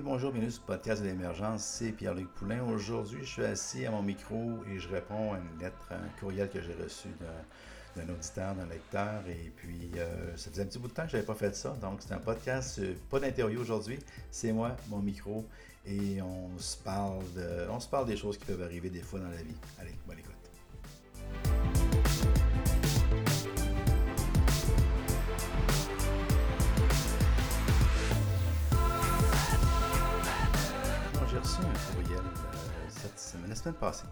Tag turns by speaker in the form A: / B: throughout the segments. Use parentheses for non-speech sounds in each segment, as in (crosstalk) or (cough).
A: bonjour, bienvenue sur le podcast de l'émergence, c'est Pierre-Luc Poulain. Aujourd'hui, je suis assis à mon micro et je réponds à une lettre, un courriel que j'ai reçu d'un auditeur, d'un lecteur. Et puis, euh, ça faisait un petit bout de temps que je n'avais pas fait ça. Donc, c'est un podcast, euh, pas d'interview aujourd'hui. C'est moi, mon micro. Et on se, parle de, on se parle des choses qui peuvent arriver des fois dans la vie. Allez, bonne écoute. La semaine passée.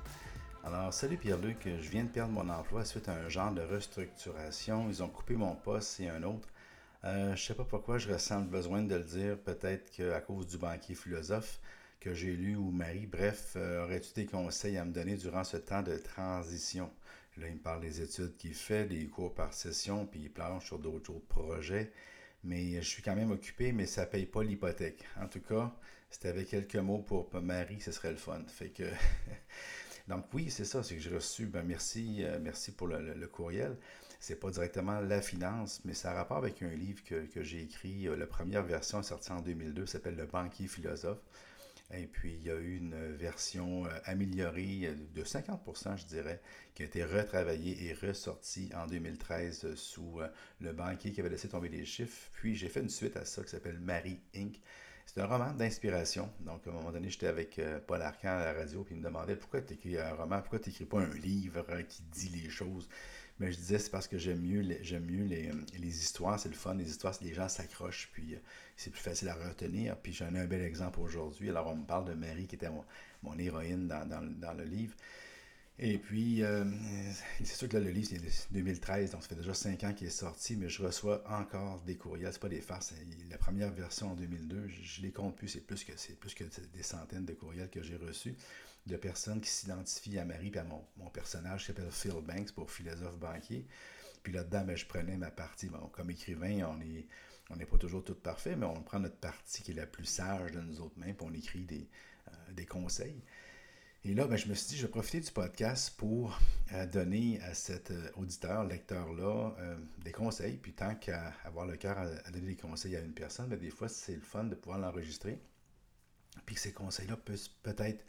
A: Alors, salut Pierre-Luc, je viens de perdre mon emploi suite à un genre de restructuration. Ils ont coupé mon poste et un autre. Euh, je sais pas pourquoi je ressens le besoin de le dire, peut-être qu'à cause du banquier philosophe que j'ai lu ou Marie. Bref, euh, aurais-tu des conseils à me donner durant ce temps de transition? Là, il me parle des études qu'il fait, des cours par session, puis il planche sur d'autres projets. Mais je suis quand même occupé, mais ça paye pas l'hypothèque. En tout cas, c'était avec quelques mots pour Marie, ce serait le fun. Fait que. (laughs) Donc oui, c'est ça, c'est que j'ai reçu, ben merci, euh, merci pour le, le, courriel. C'est pas directement la finance, mais ça a rapport avec un livre que, j'ai écrit. Euh, la première version est sortie en 2002, s'appelle Le banquier philosophe. Et puis, il y a eu une version euh, améliorée de 50%, je dirais, qui a été retravaillée et ressortie en 2013 sous le banquier qui avait laissé tomber les chiffres. Puis, j'ai fait une suite à ça qui s'appelle Marie Inc. C'est un roman d'inspiration. Donc, à un moment donné, j'étais avec euh, Paul Arcan à la radio, puis il me demandait pourquoi tu écris un roman, pourquoi tu n'écris pas un livre euh, qui dit les choses? Mais je disais, c'est parce que j'aime mieux, les, euh, histoires, c'est le fun. Les histoires, les gens s'accrochent, puis c'est plus facile à retenir. Puis j'en ai un bel exemple aujourd'hui. Alors, on me parle de Marie, qui était mon, héroïne dans le livre. Et puis, euh, c'est sûr que là, le livre, c'est 2013, donc ça fait déjà cinq ans qu'il est sorti, mais je reçois encore des courriels. C'est pas des farces. La première version en 2002, je, ne les compte plus. C'est plus que c'est plus que des centaines de courriels que j'ai reçus de personnes qui s'identifient à Marie et à mon, personnage qui s'appelle Phil Banks pour philosophe banquier. Puis là-dedans, ben, je prenais ma partie. Bon, comme écrivain, on est on n'est pas toujours tout parfait, mais on prend notre partie qui est la plus sage de nos autres mains, puis on écrit des, euh, des conseils. Et là, ben, je me suis dit, je vais profiter du podcast pour euh, donner à cet euh, auditeur, lecteur-là, euh, des conseils. Puis tant qu'à avoir le cœur à, donner des conseils à une personne, ben, des fois, c'est le fun de pouvoir l'enregistrer. Puis que ces conseils-là puissent peut-être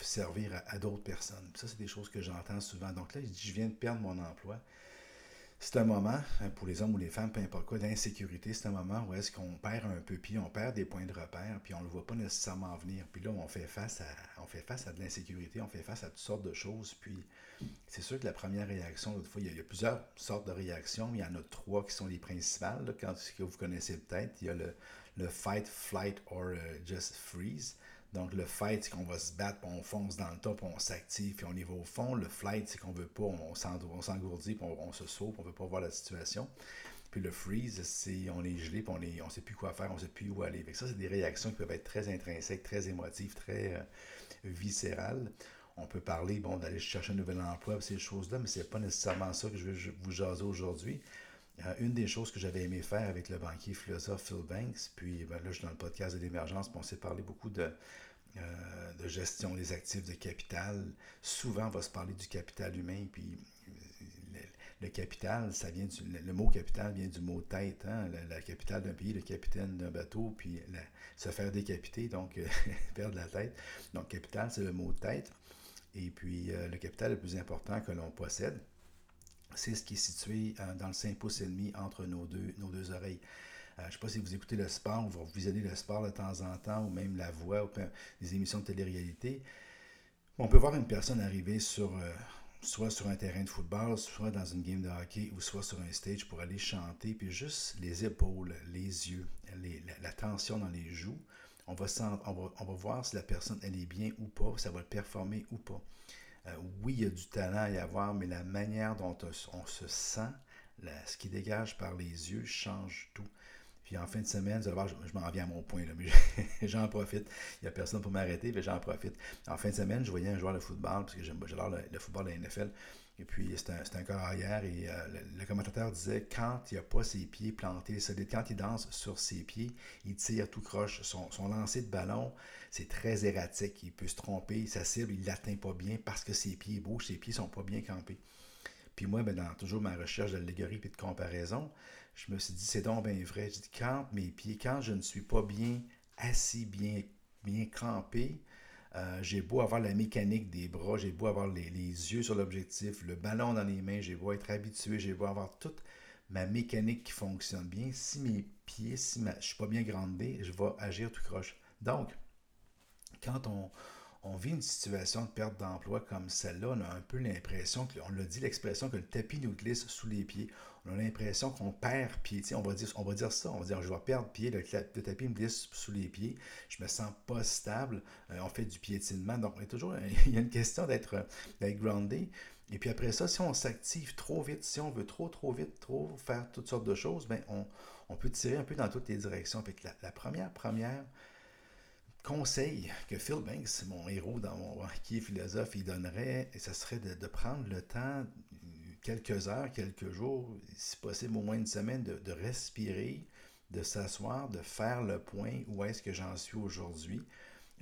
A: servir à, à d'autres personnes. ça, c'est des choses que j'entends souvent. Donc là, je dis, je viens de perdre mon emploi c'est un moment, hein, pour les hommes ou les femmes, peu importe quoi, d'insécurité. C'est un moment où est-ce qu'on perd un peu pied, on perd des points de repère, puis on ne le voit pas nécessairement venir. Puis là, on fait face à, on fait face à de l'insécurité, on fait face à toutes sortes de choses. Puis c'est sûr que la première réaction, l'autre fois, il y, a, plusieurs sortes de réactions. Il y en a trois qui sont les principales, quand, que vous connaissez peut-être. Il y a le, fight, flight or uh, just freeze. Donc, le fight, c'est qu'on va se battre, puis on fonce dans le top, on s'active, puis on y va au fond. Le flight, c'est qu'on veut pas, on, s'engourdit, puis on, se sauve, on veut pas voir la situation. Puis le freeze, c'est on est gelé, puis on ne on sait plus quoi faire, on sait plus où aller. ça, c'est des réactions qui peuvent être très intrinsèques, très émotives, très euh, viscérales. On peut parler, bon, d'aller chercher un nouvel emploi, ces choses-là, mais c'est pas nécessairement ça que je veux vous jaser aujourd'hui. Euh, une des choses que j'avais aimé faire avec le banquier philosophe Phil Banks, puis ben, là, je suis dans le podcast de l'émergence, on s'est parlé beaucoup de, euh, de gestion des actifs de capital. Souvent, on va se parler du capital humain, puis le, capital, ça vient du, le, mot capital vient du mot tête, hein? la, capitale d'un pays, le capitaine d'un bateau, puis se faire décapiter, donc (laughs) perdre la tête. Donc, capital, c'est le mot tête. Et puis, euh, le capital le plus important que l'on possède, c'est ce qui est situé euh, dans le 5 pouces et demi entre nos deux, oreilles. Euh, je ne sais pas si vous écoutez le sport ou vous visionnez le sport de temps en temps, ou même la voix, ou des émissions de télé-réalité. On peut voir une personne arriver sur, euh, soit sur un terrain de football, soit dans une game de hockey, ou soit sur un stage pour aller chanter, puis juste les épaules, les yeux, la, tension dans les joues. On va, voir si la personne elle est bien ou pas, si ça va performer ou pas. Euh, oui, il y a du talent à y avoir, mais la manière dont on se sent, ce qui dégage par les yeux, change tout. Puis en fin de semaine, je, m'en viens à mon point, mais (laughs) j'en profite. Il n'y a personne pour m'arrêter, mais j'en profite. En fin de semaine, je voyais un joueur de football, parce que j'adore le, le, football de la NFL. Et puis, c'était un, un corps arrière, et euh, le, commentateur disait quand il n'a pas ses pieds plantés quand il danse sur ses pieds, il tire tout croche. Son, lancer de ballon, c'est très erratique. Il peut se tromper, sa cible, il ne l'atteint pas bien parce que ses pieds bougent, ses pieds ne sont pas bien campés. Puis moi, ben, dans toujours ma recherche d'allégorie et de comparaison, je me suis dit, c'est donc bien vrai. Je dis, quand mes pieds, quand je ne suis pas bien assis bien, bien. Euh, j'ai beau avoir la mécanique des bras, j'ai beau avoir les, yeux sur l'objectif, le ballon dans les mains, j'ai beau être habitué, j'ai beau avoir toute ma mécanique qui fonctionne bien. Si mes pieds, si je ne suis pas bien grandé, je vais agir tout croche. Donc, quand on, on vit une situation de perte d'emploi comme celle-là, on a un peu l'impression, on l'a dit l'expression, que le tapis nous glisse sous les pieds. On a l'impression qu'on perd pied. On va, dire, on va dire ça, on va dire je vais perdre pied, le, tapis me glisse sous les pieds, je me sens pas stable, euh, on fait du piétinement. Donc, il y a toujours (laughs) il y a une question d'être groundé. Et puis après ça, si on s'active trop vite, si on veut trop, trop vite, trop faire toutes sortes de choses, ben on, peut tirer un peu dans toutes les directions. la, première, première conseil que Phil Banks, mon héros dans mon (laughs) qui est philosophe, il donnerait, ce serait de, prendre le temps, quelques heures, quelques jours, si possible au moins une semaine, de, respirer, de s'asseoir, de faire le point où est-ce que j'en suis aujourd'hui,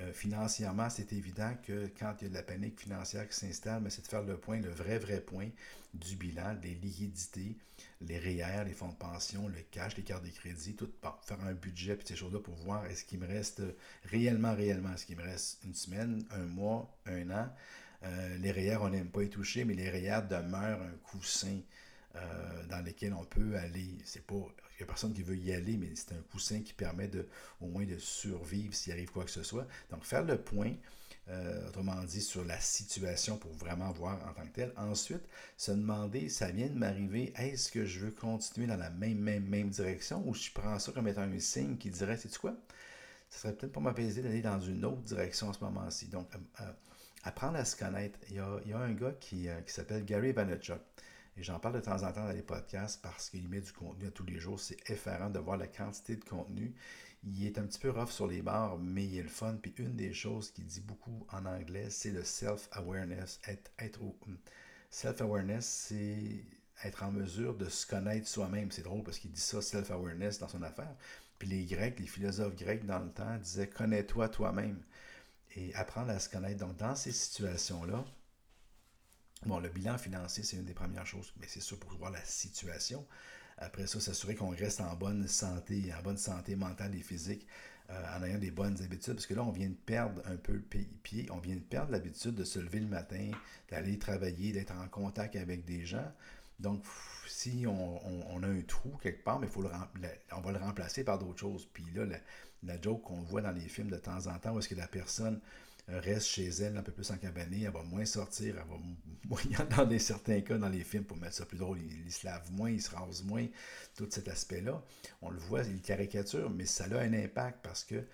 A: euh, financièrement, c'est évident que quand il y a de la panique financière qui s'installe, c'est de faire le point, le vrai, vrai point du bilan, des liquidités, les REER, les fonds de pension, le cash, les cartes de crédit, tout, faire un budget, puis ces choses-là pour voir est-ce qu'il me reste réellement, réellement, est-ce qu'il me reste une semaine, un mois, un an. Euh, les REER, on n'aime pas y toucher, mais les REER demeurent un coussin euh, dans lesquels on peut aller. C'est pas. Il n'y a personne qui veut y aller, mais c'est un coussin qui permet de, au moins de survivre s'il arrive quoi que ce soit. Donc, faire le point, euh, autrement dit, sur la situation pour vraiment voir en tant que tel. Ensuite, se demander, ça vient de m'arriver, est-ce que je veux continuer dans la même, même, même direction ou je prends ça comme étant un signe qui dirait, c'est quoi? Ce serait peut-être pas m'apaiser d'aller dans une autre direction en ce moment-ci. Donc, apprendre à se connaître. Il y a, un gars qui, qui s'appelle Gary Vaynerchuk. Et j'en parle de temps en temps dans les podcasts parce qu'il met du contenu à tous les jours. C'est effarant de voir la quantité de contenu. Il est un petit peu rough sur les barres, mais il est le fun. Puis une des choses qu'il dit beaucoup en anglais, c'est le self-awareness. Être, être self-awareness, c'est être en mesure de se connaître soi-même. C'est drôle parce qu'il dit ça, self-awareness, dans son affaire. Puis les Grecs, les philosophes grecs dans le temps disaient connais-toi toi-même et apprendre à se connaître. Donc, dans ces situations-là, Bon, le bilan financier, c'est une des premières choses, mais c'est sûr pour voir la situation. Après ça, s'assurer qu'on reste en bonne santé, en bonne santé mentale et physique, euh, en ayant des bonnes habitudes, parce que là, on vient de perdre un peu le pied, on vient de perdre l'habitude de se lever le matin, d'aller travailler, d'être en contact avec des gens. Donc, si on, a un trou quelque part, mais faut le, on va le remplacer par d'autres choses. Puis là, la, joke qu'on voit dans les films de temps en temps, où est-ce que la personne reste chez elle un peu plus en cabanée, elle va moins sortir, elle va (laughs) moins, dans certains cas dans les films, pour mettre ça plus drôle, il, se lave moins, il se rase moins, tout cet aspect-là. On le voit, il caricature, mais ça a un impact parce que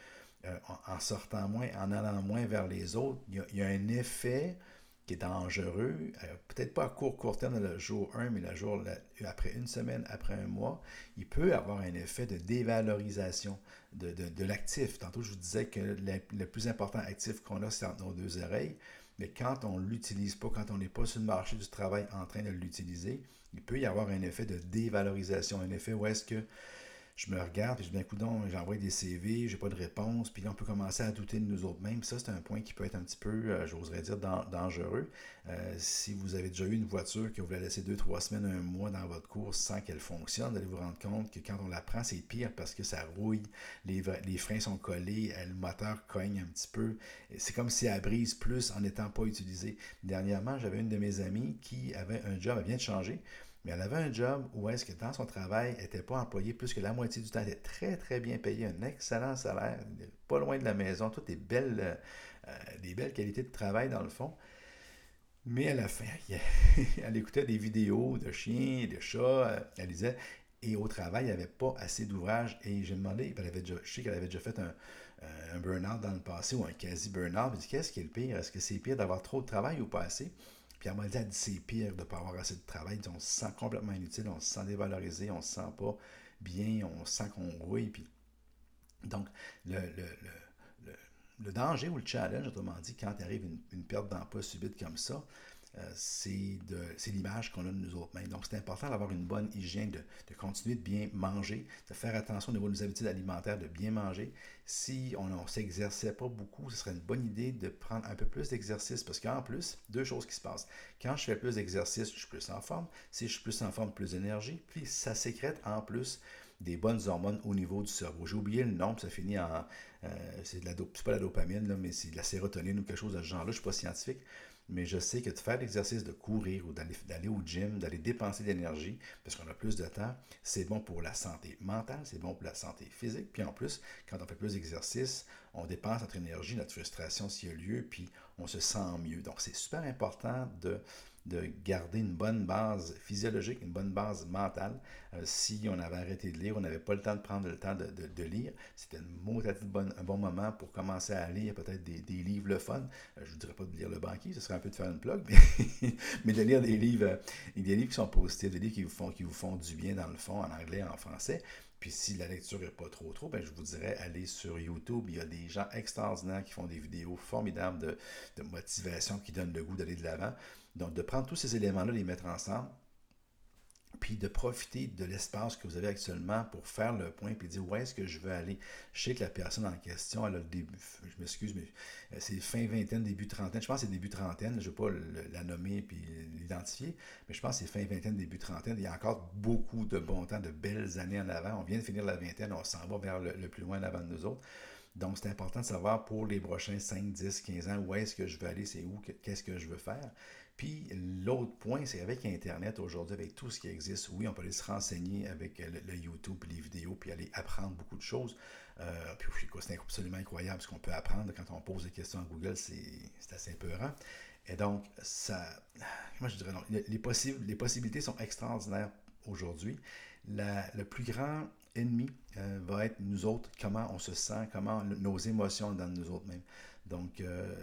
A: euh, en, sortant moins, en allant moins vers les autres, il y a un effet qui est dangereux, euh, peut-être pas à court, court terme le jour 1, mais le jour après une semaine, après un mois, il peut avoir un effet de dévalorisation de, de, l'actif. Tantôt, je vous disais que le, plus important actif qu'on a, c'est entre nos deux oreilles, mais quand on ne l'utilise pas, quand on n'est pas sur le marché du travail en train de l'utiliser, il peut y avoir un effet de dévalorisation, un effet où est-ce que je me regarde et je dis, ben, coudon, j'envoie des CV, j'ai pas de réponse, puis là, on peut commencer à douter de nous autres mêmes. Ça, c'est un point qui peut être un petit peu, euh, j'oserais dire, dangereux. Euh, si vous avez déjà eu une voiture que vous la laissez deux, trois semaines, un mois dans votre course sans qu'elle fonctionne, allez vous rendre compte que quand on la prend, c'est pire parce que ça rouille, les, les freins sont collés, euh, le moteur cogne un petit peu. C'est comme si elle brise plus en n'étant pas utilisée. Dernièrement, j'avais une de mes amies qui avait un job, elle vient de changer mais elle avait un job où est-ce que dans son travail, elle n'était pas employée plus que la moitié du temps. Elle était très, très bien payée, un excellent salaire, pas loin de la maison, toutes des belles, euh, des belles qualités de travail dans le fond. Mais à la fin, (laughs) elle écoutait des vidéos de chiens, de chats, euh, elle disait, et au travail, il n'y avait pas assez d'ouvrages. Et j'ai demandé, elle avait je sais qu'elle avait déjà fait un, euh, burn-out dans le passé ou un quasi burn-out. dit, qu'est-ce qui est le pire? Est-ce que c'est pire d'avoir trop de travail ou pas assez? Puis m'a dit, c'est pire de ne pas avoir assez de travail. On se sent complètement inutile, on se sent dévalorisé, on se sent pas bien, on sent qu'on rouille. Donc, le, danger ou le challenge, autrement dit, quand arrive une perte d'emploi subite comme ça, euh, c'est l'image qu'on a de nous autres mêmes. Donc, c'est important d'avoir une bonne hygiène, de, continuer de bien manger, de faire attention au niveau de nos habitudes alimentaires, de bien manger. Si on ne s'exerçait pas beaucoup, ce serait une bonne idée de prendre un peu plus d'exercice parce qu'en plus, deux choses qui se passent. Quand je fais plus d'exercice, je suis plus en forme. Si je suis plus en forme, plus d'énergie. Puis, ça sécrète en plus des bonnes hormones au niveau du cerveau. J'ai oublié le nom, ça finit en. Euh, c'est pas la dopamine, mais c'est de la sérotonine ou quelque chose de ce genre-là. Je ne suis pas scientifique, mais je sais que de faire l'exercice de courir ou d'aller au gym, d'aller dépenser de l'énergie, parce qu'on a plus de temps, c'est bon pour la santé mentale, c'est bon pour la santé physique. Puis en plus, quand on fait plus d'exercice, on dépense notre énergie, notre frustration s'il y a lieu, puis on se sent mieux. Donc c'est super important de de garder une bonne base physiologique, une bonne base mentale. Euh, si on avait arrêté de lire, on n'avait pas le temps de prendre le temps de, lire, c'était un bon moment pour commencer à lire peut-être des, livres le fun. Euh, je ne vous dirais pas de lire Le Banquier, ce serait un peu de faire une plug, (laughs) mais, de lire des livres, euh, des livres qui sont positifs, des livres qui vous, font, qui vous font du bien dans le fond, en anglais, en français. Puis si la lecture n'est pas trop trop, ben je vous dirais aller sur YouTube. Il y a des gens extraordinaires qui font des vidéos formidables de, de motivation qui donnent le goût d'aller de l'avant. Donc, de prendre tous ces éléments-là, les mettre ensemble, puis de profiter de l'espace que vous avez actuellement pour faire le point, puis dire où est-ce que je veux aller? Je sais que la personne en question, elle a le début, je m'excuse, mais euh, c'est fin vingtaine, début trentaine. Je pense que c'est début trentaine, je ne vais pas la nommer puis l'identifier, mais je pense que c'est fin vingtaine, début trentaine. Il y a encore beaucoup de bon temps, de belles années en avant. On vient de finir la vingtaine, on s'en va vers le, le plus loin en avant de nous autres. Donc, c'est important de savoir pour les prochains 5, 10, 15 ans où est-ce que je veux aller, c'est où, qu'est-ce que je veux faire. Puis l'autre point, c'est avec Internet aujourd'hui, avec tout ce qui existe, oui, on peut aller se renseigner avec le, YouTube, les vidéos, puis aller apprendre beaucoup de choses. Euh, puis c'est absolument incroyable ce qu'on peut apprendre quand on pose des questions à Google, c'est assez peurant. Et donc, ça, moi je dirais les, les possibilités sont extraordinaires aujourd'hui. Le plus grand ennemi euh, va être nous autres, comment on se sent, comment nos émotions dans nous autres mêmes. Donc, euh,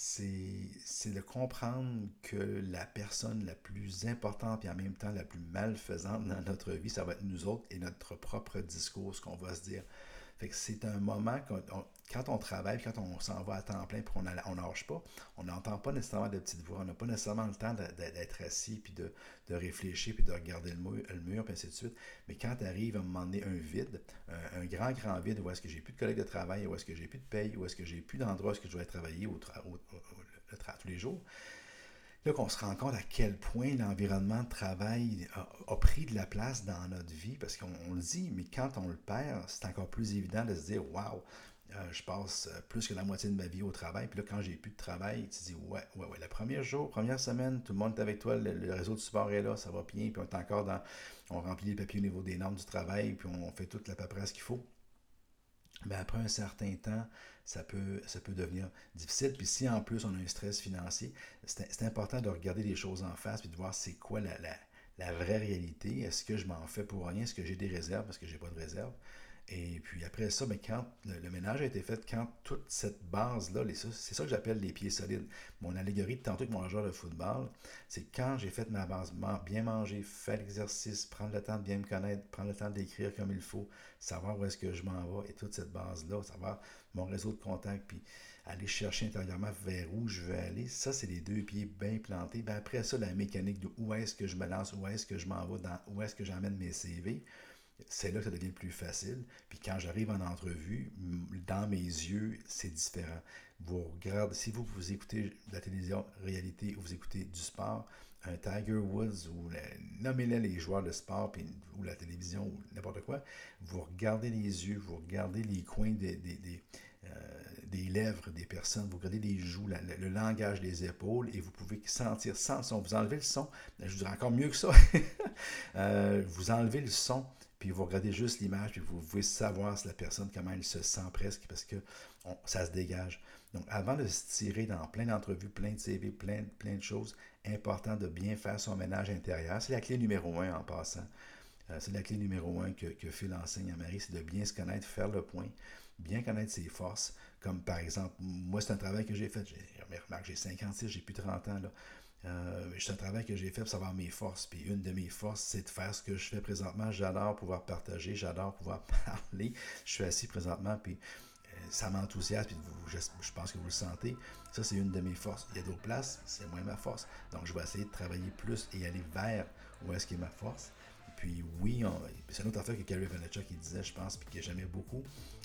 A: c'est de comprendre que la personne la plus importante et en même temps la plus malfaisante dans notre vie, ça va être nous autres et notre propre discours, ce qu'on va se dire. Fait que c'est un moment quand on travaille, quand on s'en va à temps plein, puis on n'arche pas, on n'entend pas nécessairement de petites voix, on n'a pas nécessairement le temps d'être assis, puis de, réfléchir, puis de regarder le mur, le mur, puis ainsi de suite. Mais quand arrive à un moment donné un vide, un, grand, grand vide, où est-ce que j'ai plus de collègues de travail, où est-ce que j'ai plus de paye, où est-ce que j'ai plus d'endroit où est-ce que je dois travailler tous les jours, là qu'on se rend compte à quel point l'environnement de travail a, pris de la place dans notre vie, parce qu'on le dit, mais quand on le perd, c'est encore plus évident de se dire, waouh, je passe euh, plus que la moitié de ma vie au travail. Puis là, quand j'ai plus de travail, tu dis, ouais, ouais, ouais. Le premier jour, première semaine, tout le monde est avec toi, le, réseau de support est là, ça va bien, puis on est encore dans. On remplit les papiers au niveau des normes du travail, puis on fait toute la paperasse qu'il faut. Mais après un certain temps, ça peut, devenir difficile. Puis si en plus on a un stress financier, c'est important de regarder les choses en face et de voir c'est quoi la, la, vraie réalité. Est-ce que je m'en fais pour rien? Est-ce que j'ai des réserves? Parce que j'ai pas de réserve? Et puis après ça, mais quand le, ménage a été fait, quand toute cette base-là, c'est ça que j'appelle les pieds solides. Mon allégorie de tantôt avec mon joueur de football, c'est quand j'ai fait ma base, bien manger, faire l'exercice, prendre le temps de bien me connaître, prendre le temps d'écrire comme il faut, savoir où est-ce que je m'en vais, et toute cette base-là, savoir mon réseau de contacts, puis aller chercher intérieurement vers où je veux aller, ça, c'est les deux pieds bien plantés. Ben après ça, la mécanique de où est-ce que je me lance, où est-ce que je m'en vais, dans, où est-ce que j'emmène mes CV, c'est là que ça devient plus facile. Puis quand j'arrive en entrevue, dans mes yeux, c'est différent. Vous regardez, si vous, vous écoutez la télévision réalité ou vous écoutez du sport, un Tiger Woods ou nommez-les les joueurs de sport ou la télévision ou n'importe quoi, vous regardez les yeux, vous regardez les coins des, euh, lèvres des personnes, vous regardez les joues, le langage des épaules et vous pouvez sentir sans son. Vous enlevez le son, je vous dirais encore mieux que ça. (laughs) Euh, vous enlevez le son puis vous regardez juste l'image, puis vous pouvez savoir si la personne, comment elle se sent presque, parce que ça se dégage. Donc, avant de se tirer dans plein d'entrevues, plein de CV, plein, plein de choses, important de bien faire son ménage intérieur. C'est la clé numéro un en passant. Euh, c'est la clé numéro un que, que Phil enseigne à Marie, c'est de bien se connaître, faire le point, bien connaître ses forces. Comme par exemple, moi, c'est un travail que j'ai fait. J'ai, remarque, j'ai 56, j'ai plus 30 ans. Euh, c'est un travail que j'ai fait pour savoir mes forces. Puis une de mes forces, c'est de faire ce que je fais présentement. J'adore pouvoir partager, j'adore pouvoir (laughs) parler. Je suis assis présentement, puis euh, ça m'enthousiasme, je, je, pense que vous le sentez. Ça, c'est une de mes forces. Il y a d'autres places, c'est moins ma force. Donc, je vais essayer de travailler plus et aller vers où est-ce qui est ma force. Puis oui, c'est une autre affaire que Gary Vaynerchuk qui disait, je pense, puis que j'aimais beaucoup,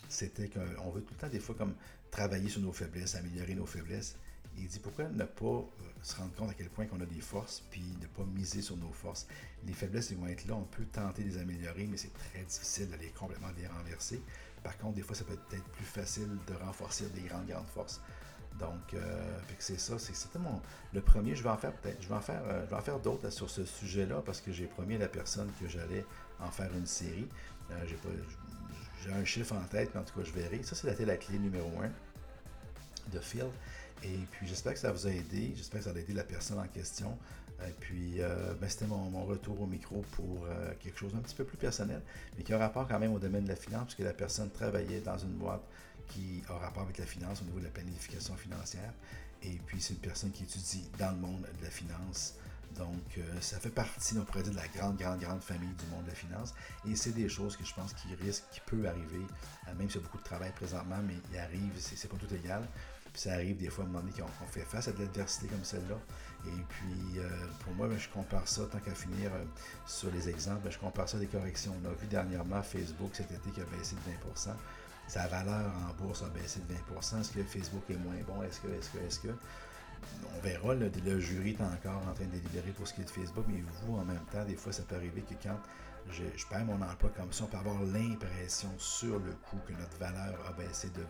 A: c'était qu'on veut tout le temps, des fois, comme travailler sur nos faiblesses, améliorer nos faiblesses il dit pourquoi ne pas euh, se rendre compte à quel point qu'on a des forces, puis ne pas miser sur nos forces? Les faiblesses, ils vont être là, on peut tenter de les améliorer, mais c'est très difficile d'aller complètement les renverser. Par contre, des fois, ça peut être plus facile de renforcer des grandes, grandes forces. Donc, euh, c'est ça, c'est certainement le premier. Je vais en faire peut-être, je vais en faire, euh, faire d'autres sur ce sujet-là parce que j'ai promis à la personne que j'allais en faire une série. Euh, j'ai, un chiffre en tête, mais en tout cas, je verrai. Ça, c'est la clé numéro un de Phil. Et puis, j'espère que ça vous a aidé. J'espère que ça a aidé la personne en question. Et puis, ben, c'était mon, retour au micro pour quelque chose d'un petit peu plus personnel, mais qui a rapport quand même au domaine de la finance, puisque la personne travaillait dans une boîte qui a rapport avec la finance au niveau de la planification financière. Et puis, c'est une personne qui étudie dans le monde de la finance. Donc, euh, ça fait partie, on pourrait dire, de la grande, grande, grande famille du monde de la finance. Et c'est des choses que je pense qui risquent, qui peut arriver, euh, même s'il y a beaucoup de travail présentement, mais il arrive, c'est pas tout égal. Puis ça arrive des fois à un moment donné qu'on fait face à de l'adversité comme celle-là. Et puis, euh, pour moi, ben, je compare ça, tant qu'à finir sur les exemples, ben, je compare ça à des corrections. On a vu dernièrement Facebook cet été qui a baissé de 20% sa valeur en bourse a baissé de 20% Est-ce que Facebook est moins bon? Est-ce que, est-ce que, est-ce que? On verra, le, jury est encore en train de délibérer pour ce qui est de Facebook, mais vous, en même temps, des fois, ça peut arriver que quand je, perds mon emploi comme ça, on peut avoir l'impression sur le coup que notre valeur a baissé de 20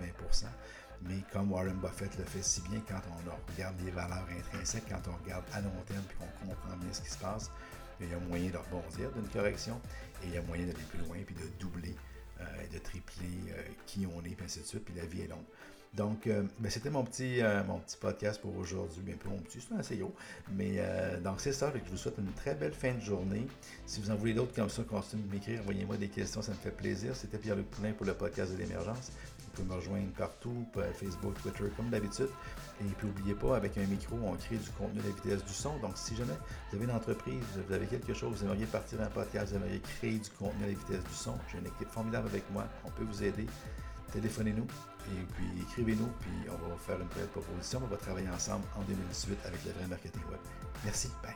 A: mais comme Warren Buffett le fait si bien, quand on regarde les valeurs intrinsèques, quand on regarde à long terme et qu'on comprend bien ce qui se passe, il y a moyen de rebondir d'une correction et il y a moyen d'aller plus loin puis de doubler euh, de tripler euh, qui on est, puis ainsi de suite, puis la vie est longue. Donc, euh, ben, c'était mon petit, mon petit podcast pour aujourd'hui. Bien peu mon petit, c'est assez gros. Mais donc, c'est ça. je vous souhaite une très belle fin de journée. Si vous en voulez d'autres comme ça, continuez de m'écrire. Envoyez-moi des questions, ça me fait plaisir. C'était Pierre-Luc Poulin pour le podcast de l'émergence. Vous pouvez me rejoindre partout, Facebook, Twitter, comme d'habitude. Et puis, n'oubliez pas, avec un micro, on crée du contenu à la vitesse du son. Donc, si jamais vous avez une entreprise, vous avez quelque chose, vous aimeriez partir un podcast, vous aimeriez créer du contenu à la vitesse du son, j'ai une équipe formidable avec moi. On peut vous aider. Téléphonez-nous et puis écrivez-nous, puis on va faire une belle proposition. On va travailler ensemble en 2018 avec le vrai marketing web. Merci. Bye.